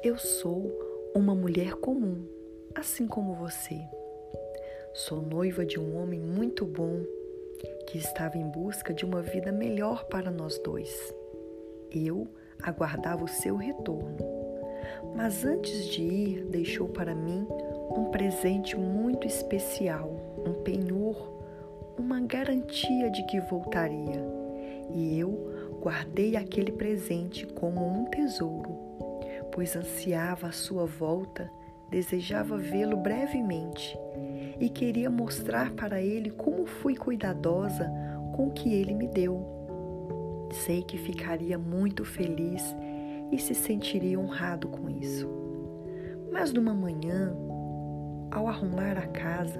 Eu sou uma mulher comum, assim como você. Sou noiva de um homem muito bom que estava em busca de uma vida melhor para nós dois. Eu aguardava o seu retorno, mas antes de ir, deixou para mim um presente muito especial, um penhor, uma garantia de que voltaria. E eu guardei aquele presente como um tesouro pois ansiava a sua volta, desejava vê-lo brevemente e queria mostrar para ele como fui cuidadosa com o que ele me deu. Sei que ficaria muito feliz e se sentiria honrado com isso. Mas numa manhã, ao arrumar a casa,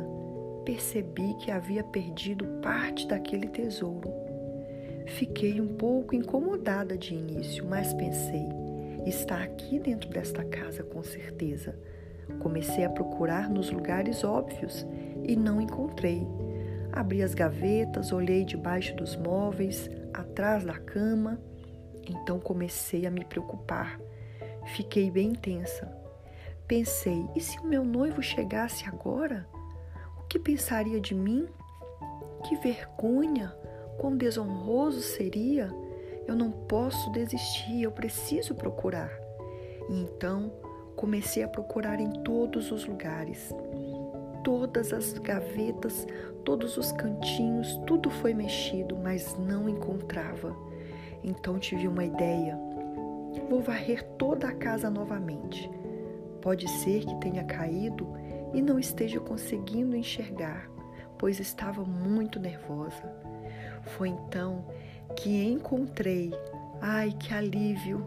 percebi que havia perdido parte daquele tesouro. Fiquei um pouco incomodada de início, mas pensei: está aqui dentro desta casa com certeza. Comecei a procurar nos lugares óbvios e não encontrei. Abri as gavetas, olhei debaixo dos móveis, atrás da cama. Então comecei a me preocupar. Fiquei bem tensa. Pensei: e se o meu noivo chegasse agora? O que pensaria de mim? Que vergonha! Quão desonroso seria! Eu não posso desistir, eu preciso procurar. E então comecei a procurar em todos os lugares. Todas as gavetas, todos os cantinhos, tudo foi mexido, mas não encontrava. Então tive uma ideia. Vou varrer toda a casa novamente. Pode ser que tenha caído e não esteja conseguindo enxergar, pois estava muito nervosa. Foi então que encontrei. Ai, que alívio!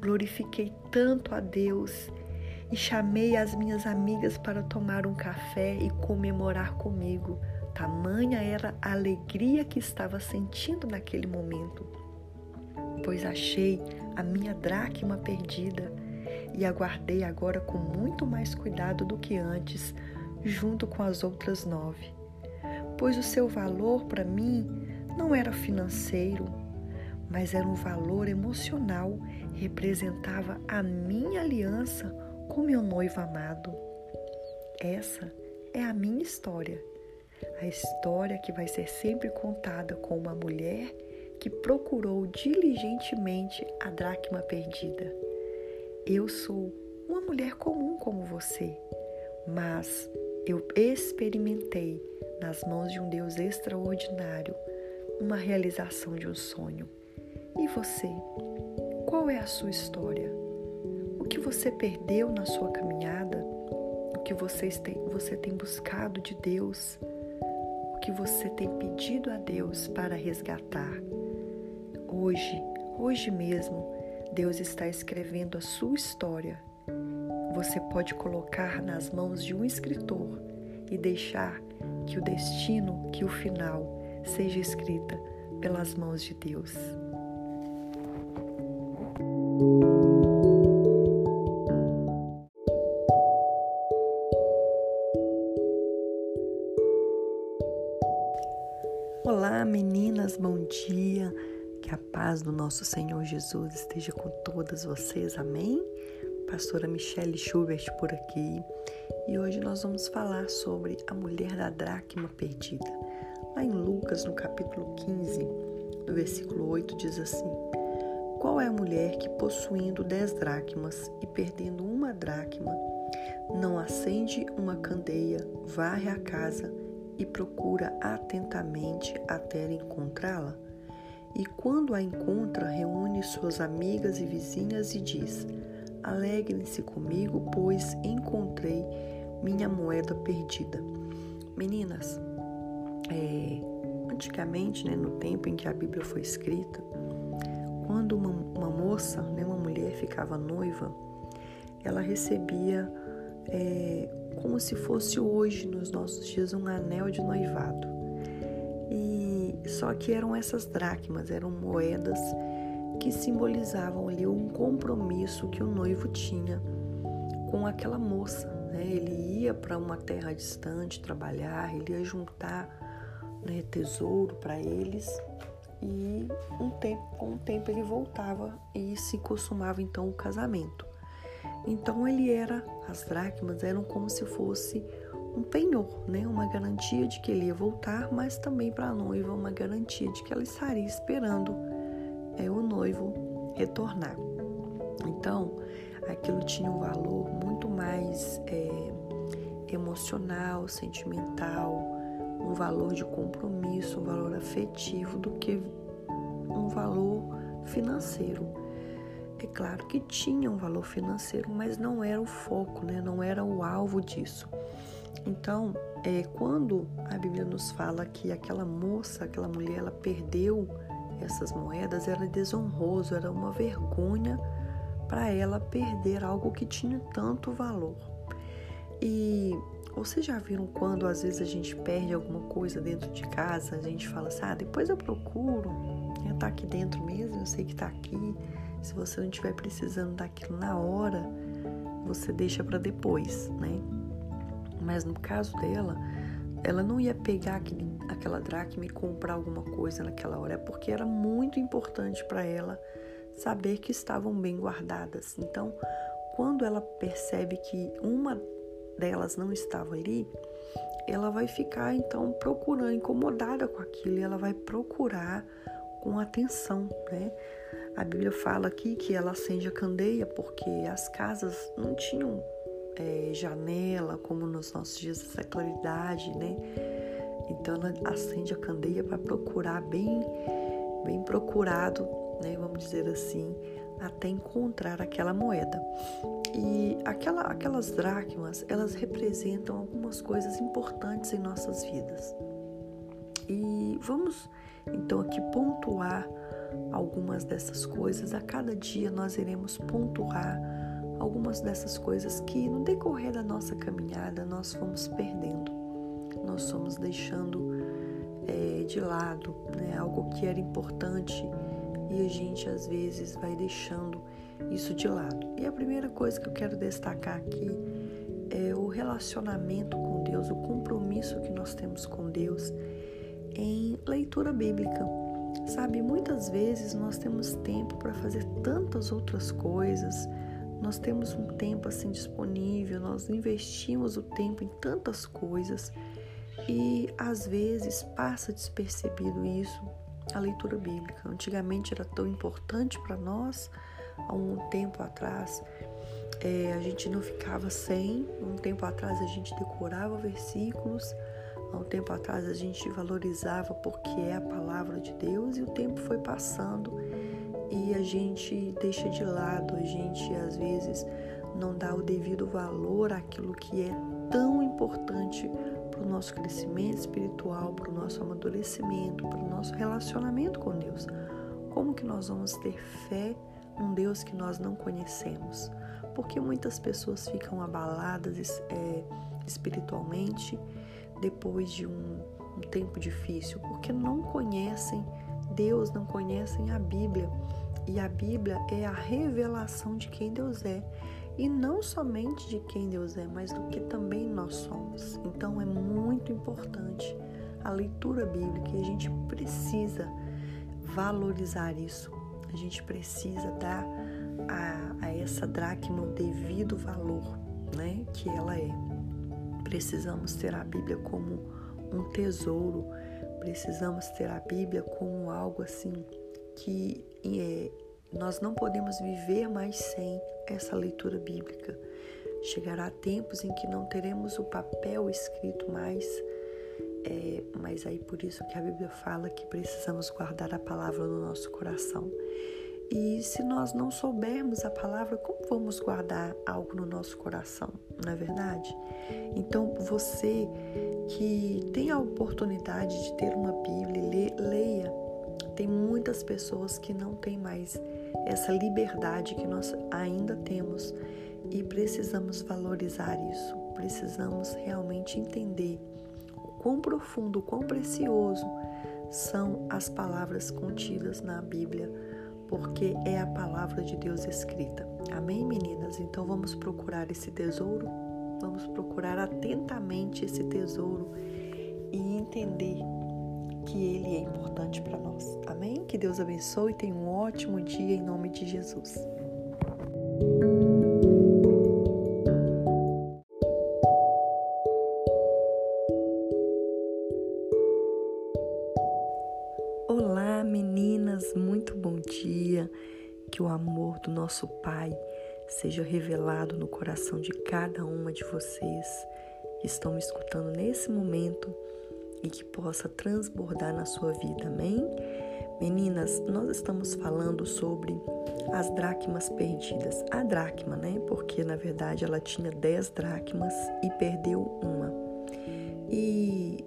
Glorifiquei tanto a Deus e chamei as minhas amigas para tomar um café e comemorar comigo. Tamanha era a alegria que estava sentindo naquele momento, pois achei a minha dracma perdida e aguardei agora com muito mais cuidado do que antes, junto com as outras nove, pois o seu valor para mim não era financeiro, mas era um valor emocional, representava a minha aliança com meu noivo amado. Essa é a minha história, a história que vai ser sempre contada com uma mulher que procurou diligentemente a dracma perdida. Eu sou uma mulher comum como você, mas eu experimentei nas mãos de um Deus extraordinário uma realização de um sonho. E você? Qual é a sua história? O que você perdeu na sua caminhada? O que você tem, você tem buscado de Deus? O que você tem pedido a Deus para resgatar? Hoje, hoje mesmo, Deus está escrevendo a sua história. Você pode colocar nas mãos de um escritor e deixar que o destino, que o final seja escrita pelas mãos de Deus. Olá, meninas, bom dia. Que a paz do nosso Senhor Jesus esteja com todas vocês. Amém? Pastora Michelle Schubert por aqui. E hoje nós vamos falar sobre a mulher da dracma perdida. Lá em Lucas, no capítulo 15, no versículo 8, diz assim: Qual é a mulher que, possuindo dez dracmas e perdendo uma dracma, não acende uma candeia, varre a casa e procura atentamente até encontrá-la? E quando a encontra, reúne suas amigas e vizinhas e diz: Alegrem-se comigo, pois encontrei minha moeda perdida. Meninas, é, antigamente, né, no tempo em que a Bíblia foi escrita, quando uma, uma moça, né, uma mulher ficava noiva, ela recebia é, como se fosse hoje, nos nossos dias, um anel de noivado. E só que eram essas dracmas, eram moedas que simbolizavam ali um compromisso que o noivo tinha com aquela moça. Né? Ele ia para uma terra distante trabalhar, ele ia juntar né, tesouro para eles e um tempo, com o tempo ele voltava e se consumava então o casamento. Então ele era, as dracmas eram como se fosse um penhor, né? Uma garantia de que ele ia voltar, mas também para a noiva uma garantia de que ela estaria esperando é, o noivo retornar. Então, aquilo tinha um valor muito mais é, emocional, sentimental, um valor de compromisso, um valor afetivo do que um valor financeiro. É claro que tinha um valor financeiro, mas não era o foco, né? não era o alvo disso. Então, é, quando a Bíblia nos fala que aquela moça, aquela mulher, ela perdeu essas moedas, era desonroso, era uma vergonha para ela perder algo que tinha tanto valor. E vocês já viram quando às vezes a gente perde alguma coisa dentro de casa, a gente fala assim, ah, depois eu procuro, né, tá aqui dentro mesmo, eu sei que tá aqui. Se você não estiver precisando daquilo na hora, você deixa para depois, né? Mas no caso dela, ela não ia pegar aquele, aquela dracma e comprar alguma coisa naquela hora, é porque era muito importante para ela saber que estavam bem guardadas. Então, quando ela percebe que uma delas não estava ali, ela vai ficar então procurando, incomodada com aquilo, e ela vai procurar com atenção, né? A Bíblia fala aqui que ela acende a candeia porque as casas não tinham é, janela, como nos nossos dias, essa claridade, né? Então ela acende a candeia para procurar bem, bem procurado, né? Vamos dizer assim, até encontrar aquela moeda. E aquela, aquelas dracmas, elas representam algumas coisas importantes em nossas vidas. E vamos então aqui pontuar algumas dessas coisas. A cada dia nós iremos pontuar algumas dessas coisas que no decorrer da nossa caminhada nós fomos perdendo, nós fomos deixando é, de lado, né? algo que era importante e a gente às vezes vai deixando isso de lado. E a primeira coisa que eu quero destacar aqui é o relacionamento com Deus, o compromisso que nós temos com Deus em leitura bíblica. Sabe, muitas vezes nós temos tempo para fazer tantas outras coisas, nós temos um tempo assim disponível, nós investimos o tempo em tantas coisas e às vezes passa despercebido isso, a leitura bíblica. Antigamente era tão importante para nós, há um tempo atrás é, a gente não ficava sem, um tempo atrás a gente decorava versículos, há um tempo atrás a gente valorizava porque é a palavra de Deus e o tempo foi passando e a gente deixa de lado, a gente às vezes não dá o devido valor àquilo que é tão importante para o nosso crescimento espiritual, para o nosso amadurecimento, para o nosso relacionamento com Deus. Como que nós vamos ter fé num Deus que nós não conhecemos? Porque muitas pessoas ficam abaladas é, espiritualmente depois de um, um tempo difícil, porque não conhecem Deus, não conhecem a Bíblia. E a Bíblia é a revelação de quem Deus é. E não somente de quem Deus é, mas do que também nós somos. Então é muito importante a leitura bíblica e a gente precisa valorizar isso. A gente precisa dar a, a essa dracma o devido valor né, que ela é. Precisamos ter a Bíblia como um tesouro, precisamos ter a Bíblia como algo assim que é, nós não podemos viver mais sem essa leitura bíblica. Chegará tempos em que não teremos o papel escrito mais, é, mas aí por isso que a Bíblia fala que precisamos guardar a palavra no nosso coração. E se nós não soubermos a palavra, como vamos guardar algo no nosso coração, não é verdade? Então, você que tem a oportunidade de ter uma Bíblia, leia tem muitas pessoas que não têm mais essa liberdade que nós ainda temos e precisamos valorizar isso. Precisamos realmente entender o quão profundo, o quão precioso são as palavras contidas na Bíblia, porque é a palavra de Deus escrita. Amém, meninas? Então vamos procurar esse tesouro, vamos procurar atentamente esse tesouro e entender que ele é importante para nós. Amém? Que Deus abençoe e tenha um ótimo dia em nome de Jesus. Olá, meninas, muito bom dia. Que o amor do nosso Pai seja revelado no coração de cada uma de vocês que estão me escutando nesse momento e que possa transbordar na sua vida. Amém? Meninas, nós estamos falando sobre as dracmas perdidas. A dracma, né? Porque na verdade ela tinha 10 dracmas e perdeu uma. E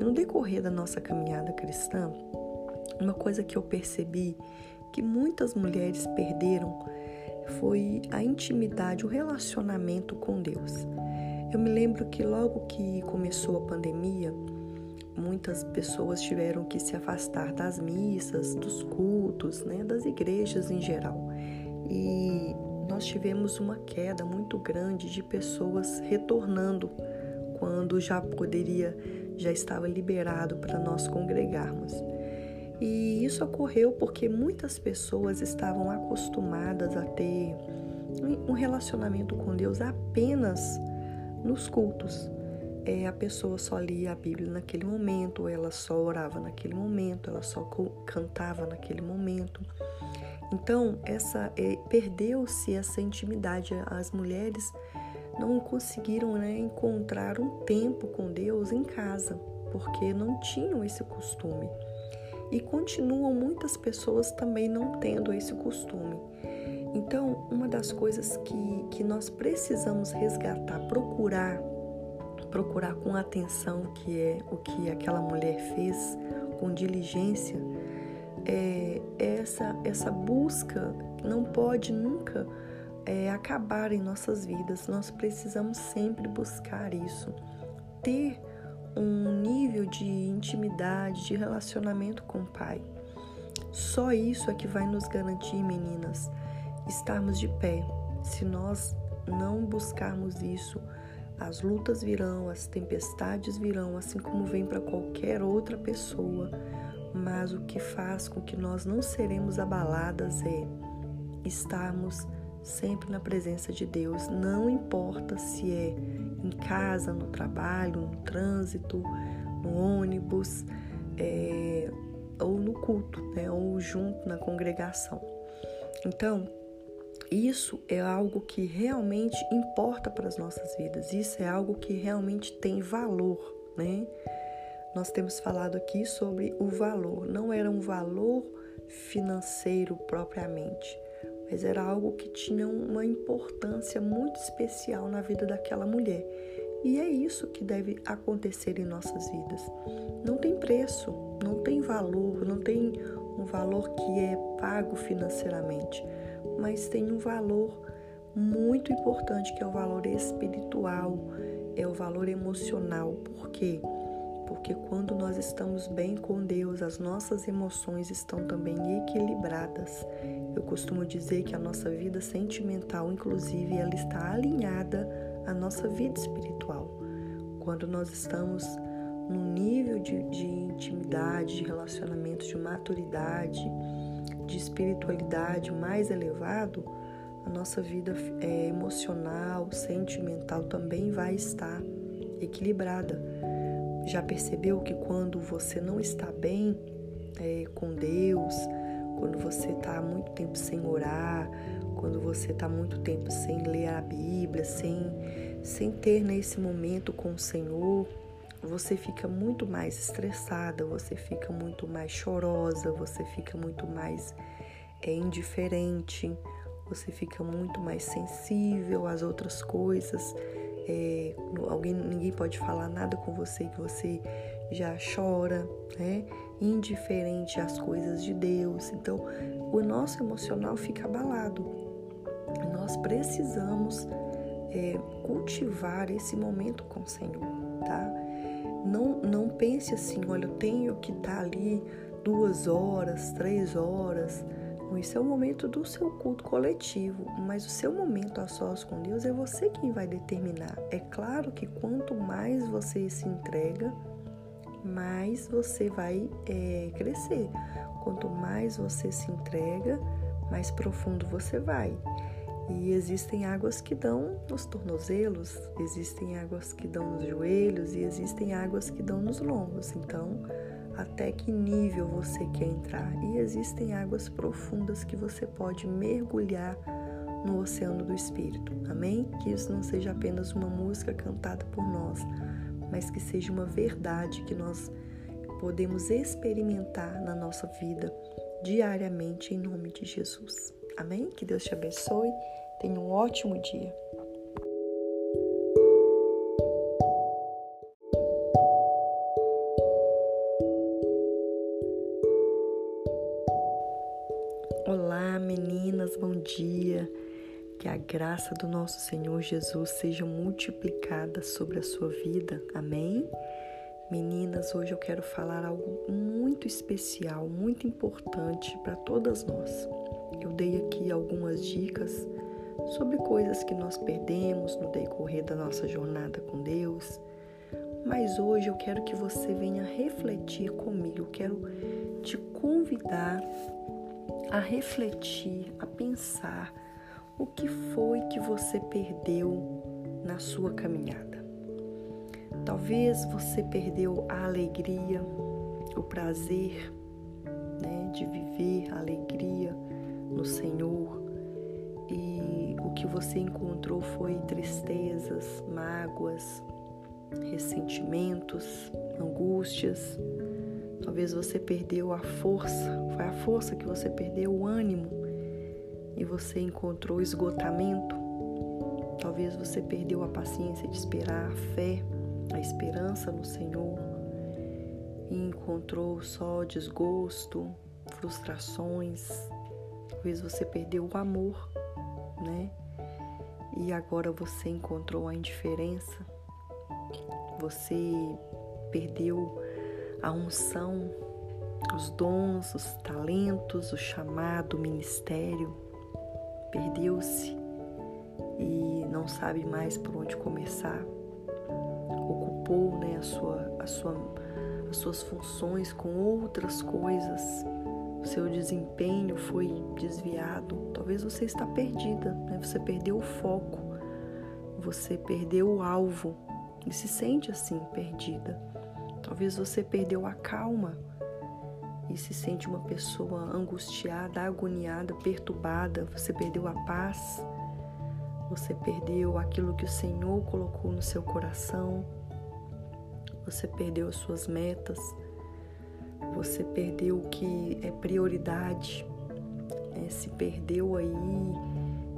no decorrer da nossa caminhada cristã, uma coisa que eu percebi que muitas mulheres perderam foi a intimidade, o relacionamento com Deus. Eu me lembro que logo que começou a pandemia, muitas pessoas tiveram que se afastar das missas, dos cultos, né, das igrejas em geral. E nós tivemos uma queda muito grande de pessoas retornando quando já poderia, já estava liberado para nós congregarmos. E isso ocorreu porque muitas pessoas estavam acostumadas a ter um relacionamento com Deus apenas nos cultos. É, a pessoa só lia a Bíblia naquele momento, ela só orava naquele momento, ela só cantava naquele momento. Então, essa é, perdeu-se essa intimidade. As mulheres não conseguiram né, encontrar um tempo com Deus em casa, porque não tinham esse costume. E continuam muitas pessoas também não tendo esse costume. Então, uma das coisas que, que nós precisamos resgatar, procurar, procurar com atenção, que é o que aquela mulher fez, com diligência, é essa, essa busca não pode nunca é, acabar em nossas vidas. Nós precisamos sempre buscar isso, ter um nível de intimidade, de relacionamento com o Pai. Só isso é que vai nos garantir, meninas, estarmos de pé. Se nós não buscarmos isso, as lutas virão, as tempestades virão, assim como vem para qualquer outra pessoa. Mas o que faz com que nós não seremos abaladas é estarmos sempre na presença de Deus, não importa se é em casa, no trabalho, no trânsito, no ônibus, é, ou no culto, né, ou junto na congregação. Então, isso é algo que realmente importa para as nossas vidas, isso é algo que realmente tem valor, né? Nós temos falado aqui sobre o valor, não era um valor financeiro propriamente, mas era algo que tinha uma importância muito especial na vida daquela mulher. E é isso que deve acontecer em nossas vidas. Não tem preço, não tem valor, não tem um valor que é pago financeiramente, mas tem um valor muito importante que é o valor espiritual, é o valor emocional. Por quê? Porque quando nós estamos bem com Deus, as nossas emoções estão também equilibradas. Eu costumo dizer que a nossa vida sentimental, inclusive, ela está alinhada à nossa vida espiritual. Quando nós estamos num nível de, de intimidade, de relacionamento, de maturidade, de espiritualidade mais elevado, a nossa vida é, emocional, sentimental também vai estar equilibrada. Já percebeu que quando você não está bem é, com Deus, quando você está muito tempo sem orar, quando você está muito tempo sem ler a Bíblia, sem, sem ter nesse momento com o Senhor, você fica muito mais estressada, você fica muito mais chorosa, você fica muito mais é, indiferente, você fica muito mais sensível às outras coisas. É, alguém, ninguém pode falar nada com você que você já chora, né? indiferente às coisas de Deus. Então, o nosso emocional fica abalado. Nós precisamos é, cultivar esse momento com o Senhor, tá? Não, não pense assim, olha, eu tenho que estar tá ali duas horas, três horas. Isso é o momento do seu culto coletivo, mas o seu momento a sós com Deus é você quem vai determinar. É claro que quanto mais você se entrega, mais você vai é, crescer. Quanto mais você se entrega, mais profundo você vai. E existem águas que dão nos tornozelos, existem águas que dão nos joelhos e existem águas que dão nos lombos. Então, até que nível você quer entrar. E existem águas profundas que você pode mergulhar no oceano do Espírito. Amém? Que isso não seja apenas uma música cantada por nós, mas que seja uma verdade que nós podemos experimentar na nossa vida diariamente em nome de Jesus. Amém? Que Deus te abençoe. Tenha um ótimo dia. Olá, meninas, bom dia. Que a graça do nosso Senhor Jesus seja multiplicada sobre a sua vida. Amém? Meninas, hoje eu quero falar algo muito especial, muito importante para todas nós. Eu dei aqui algumas dicas sobre coisas que nós perdemos no decorrer da nossa jornada com Deus. Mas hoje eu quero que você venha refletir comigo, eu quero te convidar a refletir, a pensar o que foi que você perdeu na sua caminhada. Talvez você perdeu a alegria, o prazer né, de viver a alegria no Senhor e o que você encontrou foi tristezas, mágoas, ressentimentos, angústias. Talvez você perdeu a força, foi a força que você perdeu, o ânimo e você encontrou esgotamento. Talvez você perdeu a paciência de esperar, a fé, a esperança no Senhor e encontrou só desgosto, frustrações. Talvez você perdeu o amor, né? E agora você encontrou a indiferença. Você perdeu a unção, os dons, os talentos, o chamado, o ministério perdeu-se e não sabe mais por onde começar. Ocupou né, a sua, a sua, as suas funções com outras coisas. Seu desempenho foi desviado. Talvez você está perdida, né? você perdeu o foco, você perdeu o alvo e se sente assim, perdida. Talvez você perdeu a calma e se sente uma pessoa angustiada, agoniada, perturbada, você perdeu a paz, você perdeu aquilo que o Senhor colocou no seu coração, você perdeu as suas metas, você perdeu o que é prioridade, é, se perdeu aí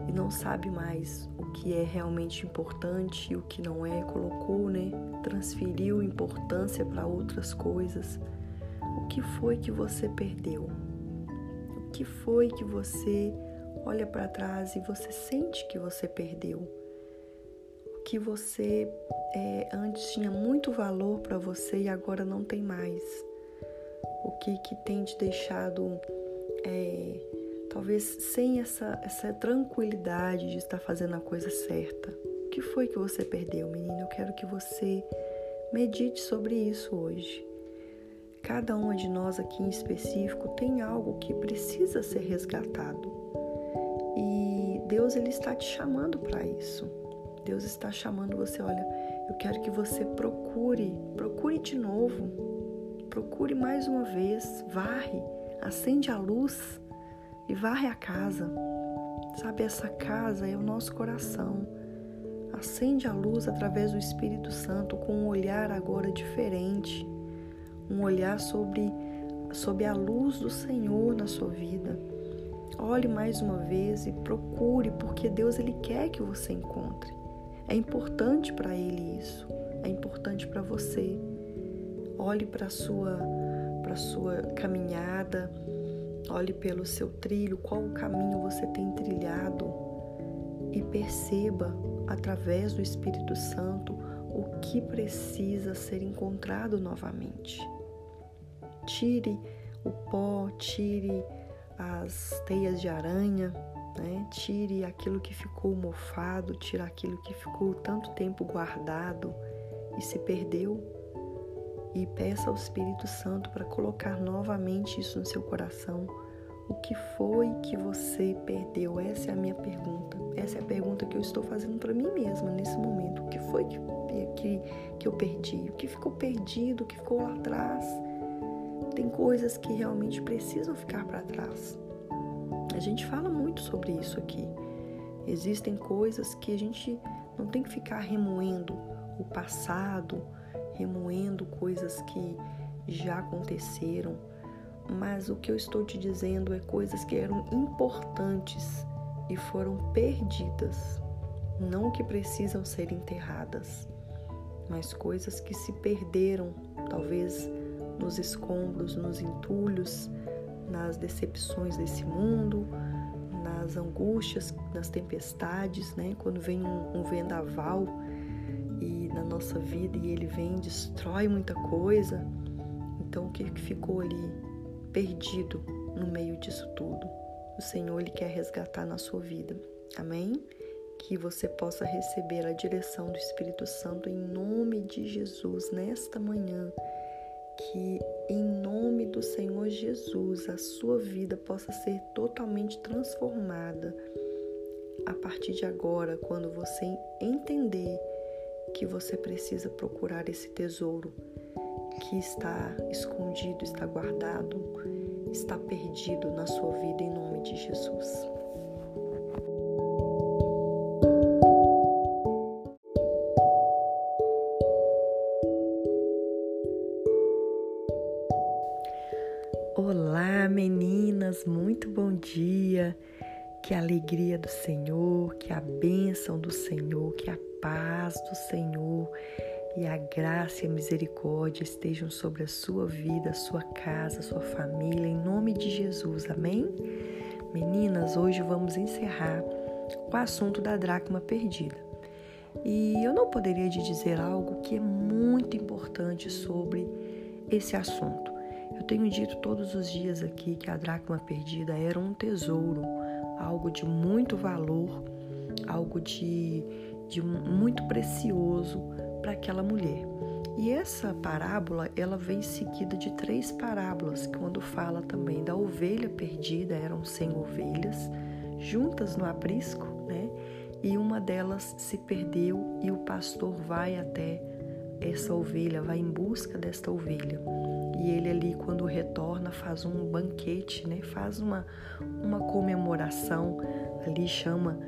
e não sabe mais o que é realmente importante e o que não é, colocou, né? Transferiu importância para outras coisas que foi que você perdeu? O que foi que você olha para trás e você sente que você perdeu? O que você é, antes tinha muito valor para você e agora não tem mais? O que, que tem te deixado é, talvez sem essa, essa tranquilidade de estar fazendo a coisa certa? O que foi que você perdeu, menina? Eu quero que você medite sobre isso hoje. Cada uma de nós aqui em específico tem algo que precisa ser resgatado. E Deus ele está te chamando para isso. Deus está chamando você, olha, eu quero que você procure, procure de novo. Procure mais uma vez, varre, acende a luz e varre a casa. Sabe, essa casa é o nosso coração. Acende a luz através do Espírito Santo com um olhar agora diferente um olhar sobre, sobre a luz do Senhor na sua vida. Olhe mais uma vez e procure, porque Deus ele quer que você encontre. É importante para ele isso. É importante para você. Olhe para sua para sua caminhada. Olhe pelo seu trilho, qual o caminho você tem trilhado e perceba através do Espírito Santo o que precisa ser encontrado novamente. Tire o pó, tire as teias de aranha, né? tire aquilo que ficou mofado, tire aquilo que ficou tanto tempo guardado e se perdeu. E peça ao Espírito Santo para colocar novamente isso no seu coração. O que foi que você perdeu? Essa é a minha pergunta. Essa é a pergunta que eu estou fazendo para mim mesma nesse momento. O que foi que, que, que eu perdi? O que ficou perdido? O que ficou lá atrás? tem coisas que realmente precisam ficar para trás. A gente fala muito sobre isso aqui. Existem coisas que a gente não tem que ficar remoendo o passado, remoendo coisas que já aconteceram, mas o que eu estou te dizendo é coisas que eram importantes e foram perdidas, não que precisam ser enterradas, mas coisas que se perderam, talvez nos escombros, nos entulhos, nas decepções desse mundo, nas angústias, nas tempestades, né? Quando vem um, um vendaval nossa vida e ele vem e destrói muita coisa, então o que ficou ali perdido no meio disso tudo? O Senhor ele quer resgatar na sua vida. Amém? Que você possa receber a direção do Espírito Santo em nome de Jesus nesta manhã que em nome do Senhor Jesus a sua vida possa ser totalmente transformada a partir de agora, quando você entender que você precisa procurar esse tesouro que está escondido, está guardado, está perdido na sua vida em nome de Jesus. E a graça e a misericórdia estejam sobre a sua vida, a sua casa, a sua família, em nome de Jesus, amém? Meninas, hoje vamos encerrar o assunto da dracma perdida. E eu não poderia te dizer algo que é muito importante sobre esse assunto. Eu tenho dito todos os dias aqui que a dracma perdida era um tesouro, algo de muito valor, algo de, de muito precioso para aquela mulher. E essa parábola, ela vem seguida de três parábolas, quando fala também da ovelha perdida, eram 100 ovelhas, juntas no aprisco, né? E uma delas se perdeu e o pastor vai até essa ovelha, vai em busca desta ovelha. E ele ali, quando retorna, faz um banquete, né? faz uma, uma comemoração, ali chama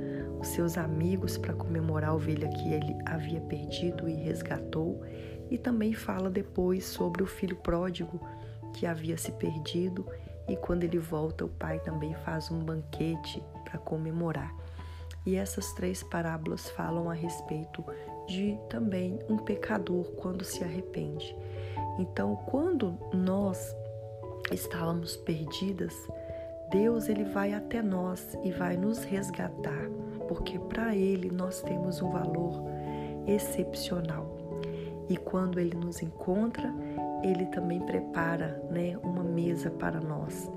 os seus amigos para comemorar a ovelha que ele havia perdido e resgatou. E também fala depois sobre o filho pródigo que havia se perdido. E quando ele volta, o pai também faz um banquete para comemorar. E essas três parábolas falam a respeito de também um pecador quando se arrepende. Então, quando nós estávamos perdidas, Deus ele vai até nós e vai nos resgatar, porque para ele nós temos um valor excepcional. E quando ele nos encontra, ele também prepara, né, uma mesa para nós.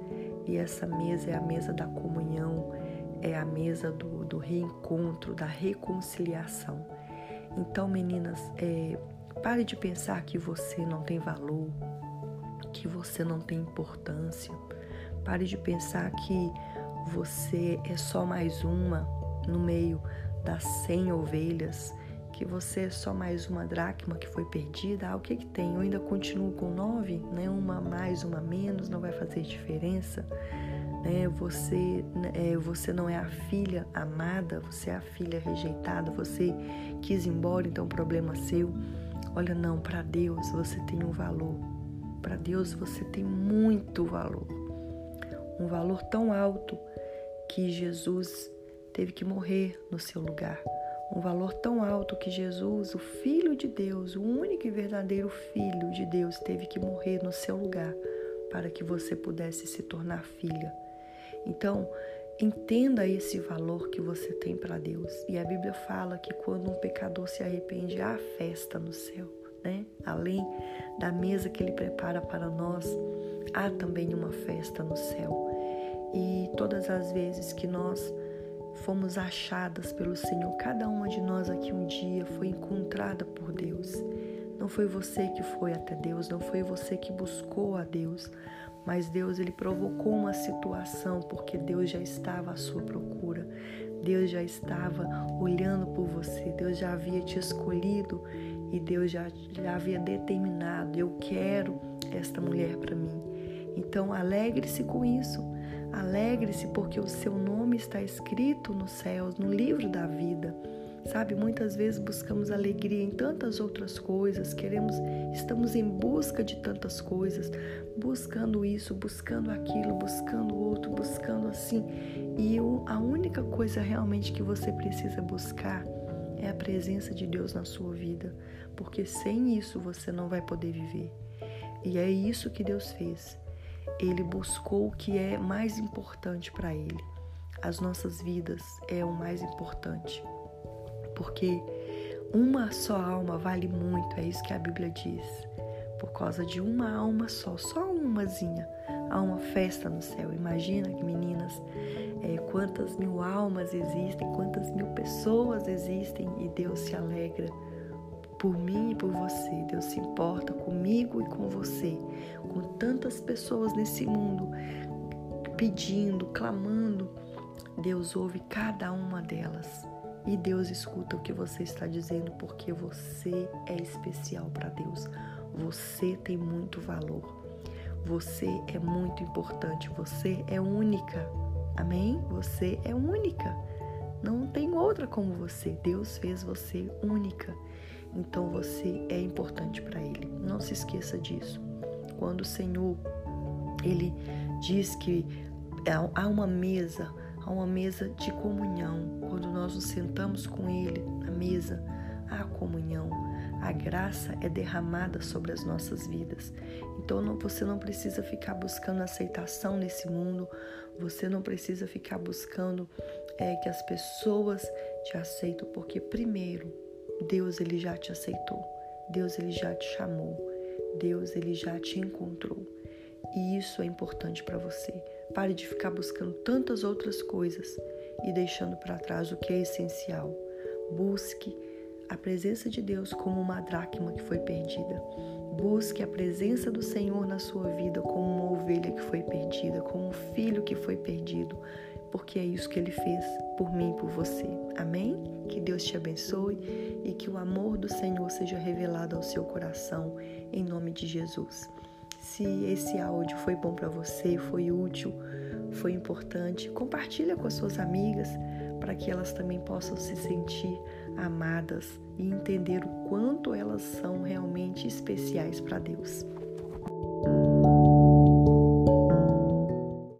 E essa mesa é a mesa da comunhão, é a mesa do, do reencontro, da reconciliação. Então, meninas, é, Pare de pensar que você não tem valor, que você não tem importância. Pare de pensar que você é só mais uma no meio das 100 ovelhas, que você é só mais uma dracma que foi perdida. Ah, o que, que tem? Eu ainda continuo com nove, né? Uma mais, uma menos, não vai fazer diferença. Né? Você, é, você não é a filha amada, você é a filha rejeitada, você quis ir embora, então problema seu. Olha, não, para Deus você tem um valor. Para Deus você tem muito valor. Um valor tão alto que Jesus teve que morrer no seu lugar. Um valor tão alto que Jesus, o Filho de Deus, o único e verdadeiro Filho de Deus, teve que morrer no seu lugar para que você pudesse se tornar filha. Então, Entenda esse valor que você tem para Deus. E a Bíblia fala que quando um pecador se arrepende, há festa no céu, né? Além da mesa que ele prepara para nós, há também uma festa no céu. E todas as vezes que nós fomos achadas pelo Senhor, cada uma de nós aqui um dia foi encontrada por Deus. Não foi você que foi até Deus, não foi você que buscou a Deus, mas Deus ele provocou uma situação porque Deus já estava à sua procura. Deus já estava olhando por você, Deus já havia te escolhido e Deus já, já havia determinado: eu quero esta mulher para mim. Então, alegre-se com isso. Alegre-se porque o seu nome está escrito nos céus, no livro da vida. Sabe, muitas vezes buscamos alegria em tantas outras coisas, queremos, estamos em busca de tantas coisas, buscando isso, buscando aquilo, buscando outro, buscando assim. E a única coisa realmente que você precisa buscar é a presença de Deus na sua vida, porque sem isso você não vai poder viver. E é isso que Deus fez. Ele buscou o que é mais importante para ele. As nossas vidas é o mais importante porque uma só alma vale muito, é isso que a Bíblia diz. Por causa de uma alma só, só umazinha, há uma festa no céu. Imagina meninas, é, quantas mil almas existem, quantas mil pessoas existem e Deus se alegra por mim e por você. Deus se importa comigo e com você, com tantas pessoas nesse mundo pedindo, clamando. Deus ouve cada uma delas. E Deus escuta o que você está dizendo porque você é especial para Deus. Você tem muito valor. Você é muito importante. Você é única. Amém? Você é única. Não tem outra como você. Deus fez você única. Então você é importante para Ele. Não se esqueça disso. Quando o Senhor ele diz que há uma mesa a uma mesa de comunhão. Quando nós nos sentamos com Ele na mesa, há comunhão. A graça é derramada sobre as nossas vidas. Então não, você não precisa ficar buscando aceitação nesse mundo, você não precisa ficar buscando é, que as pessoas te aceitem, porque primeiro Deus ele já te aceitou, Deus ele já te chamou, Deus ele já te encontrou. E isso é importante para você. Pare de ficar buscando tantas outras coisas e deixando para trás o que é essencial. Busque a presença de Deus como uma dracma que foi perdida. Busque a presença do Senhor na sua vida como uma ovelha que foi perdida, como um filho que foi perdido, porque é isso que ele fez por mim e por você. Amém? Que Deus te abençoe e que o amor do Senhor seja revelado ao seu coração, em nome de Jesus. Se esse áudio foi bom para você, foi útil, foi importante, compartilha com as suas amigas para que elas também possam se sentir amadas e entender o quanto elas são realmente especiais para Deus.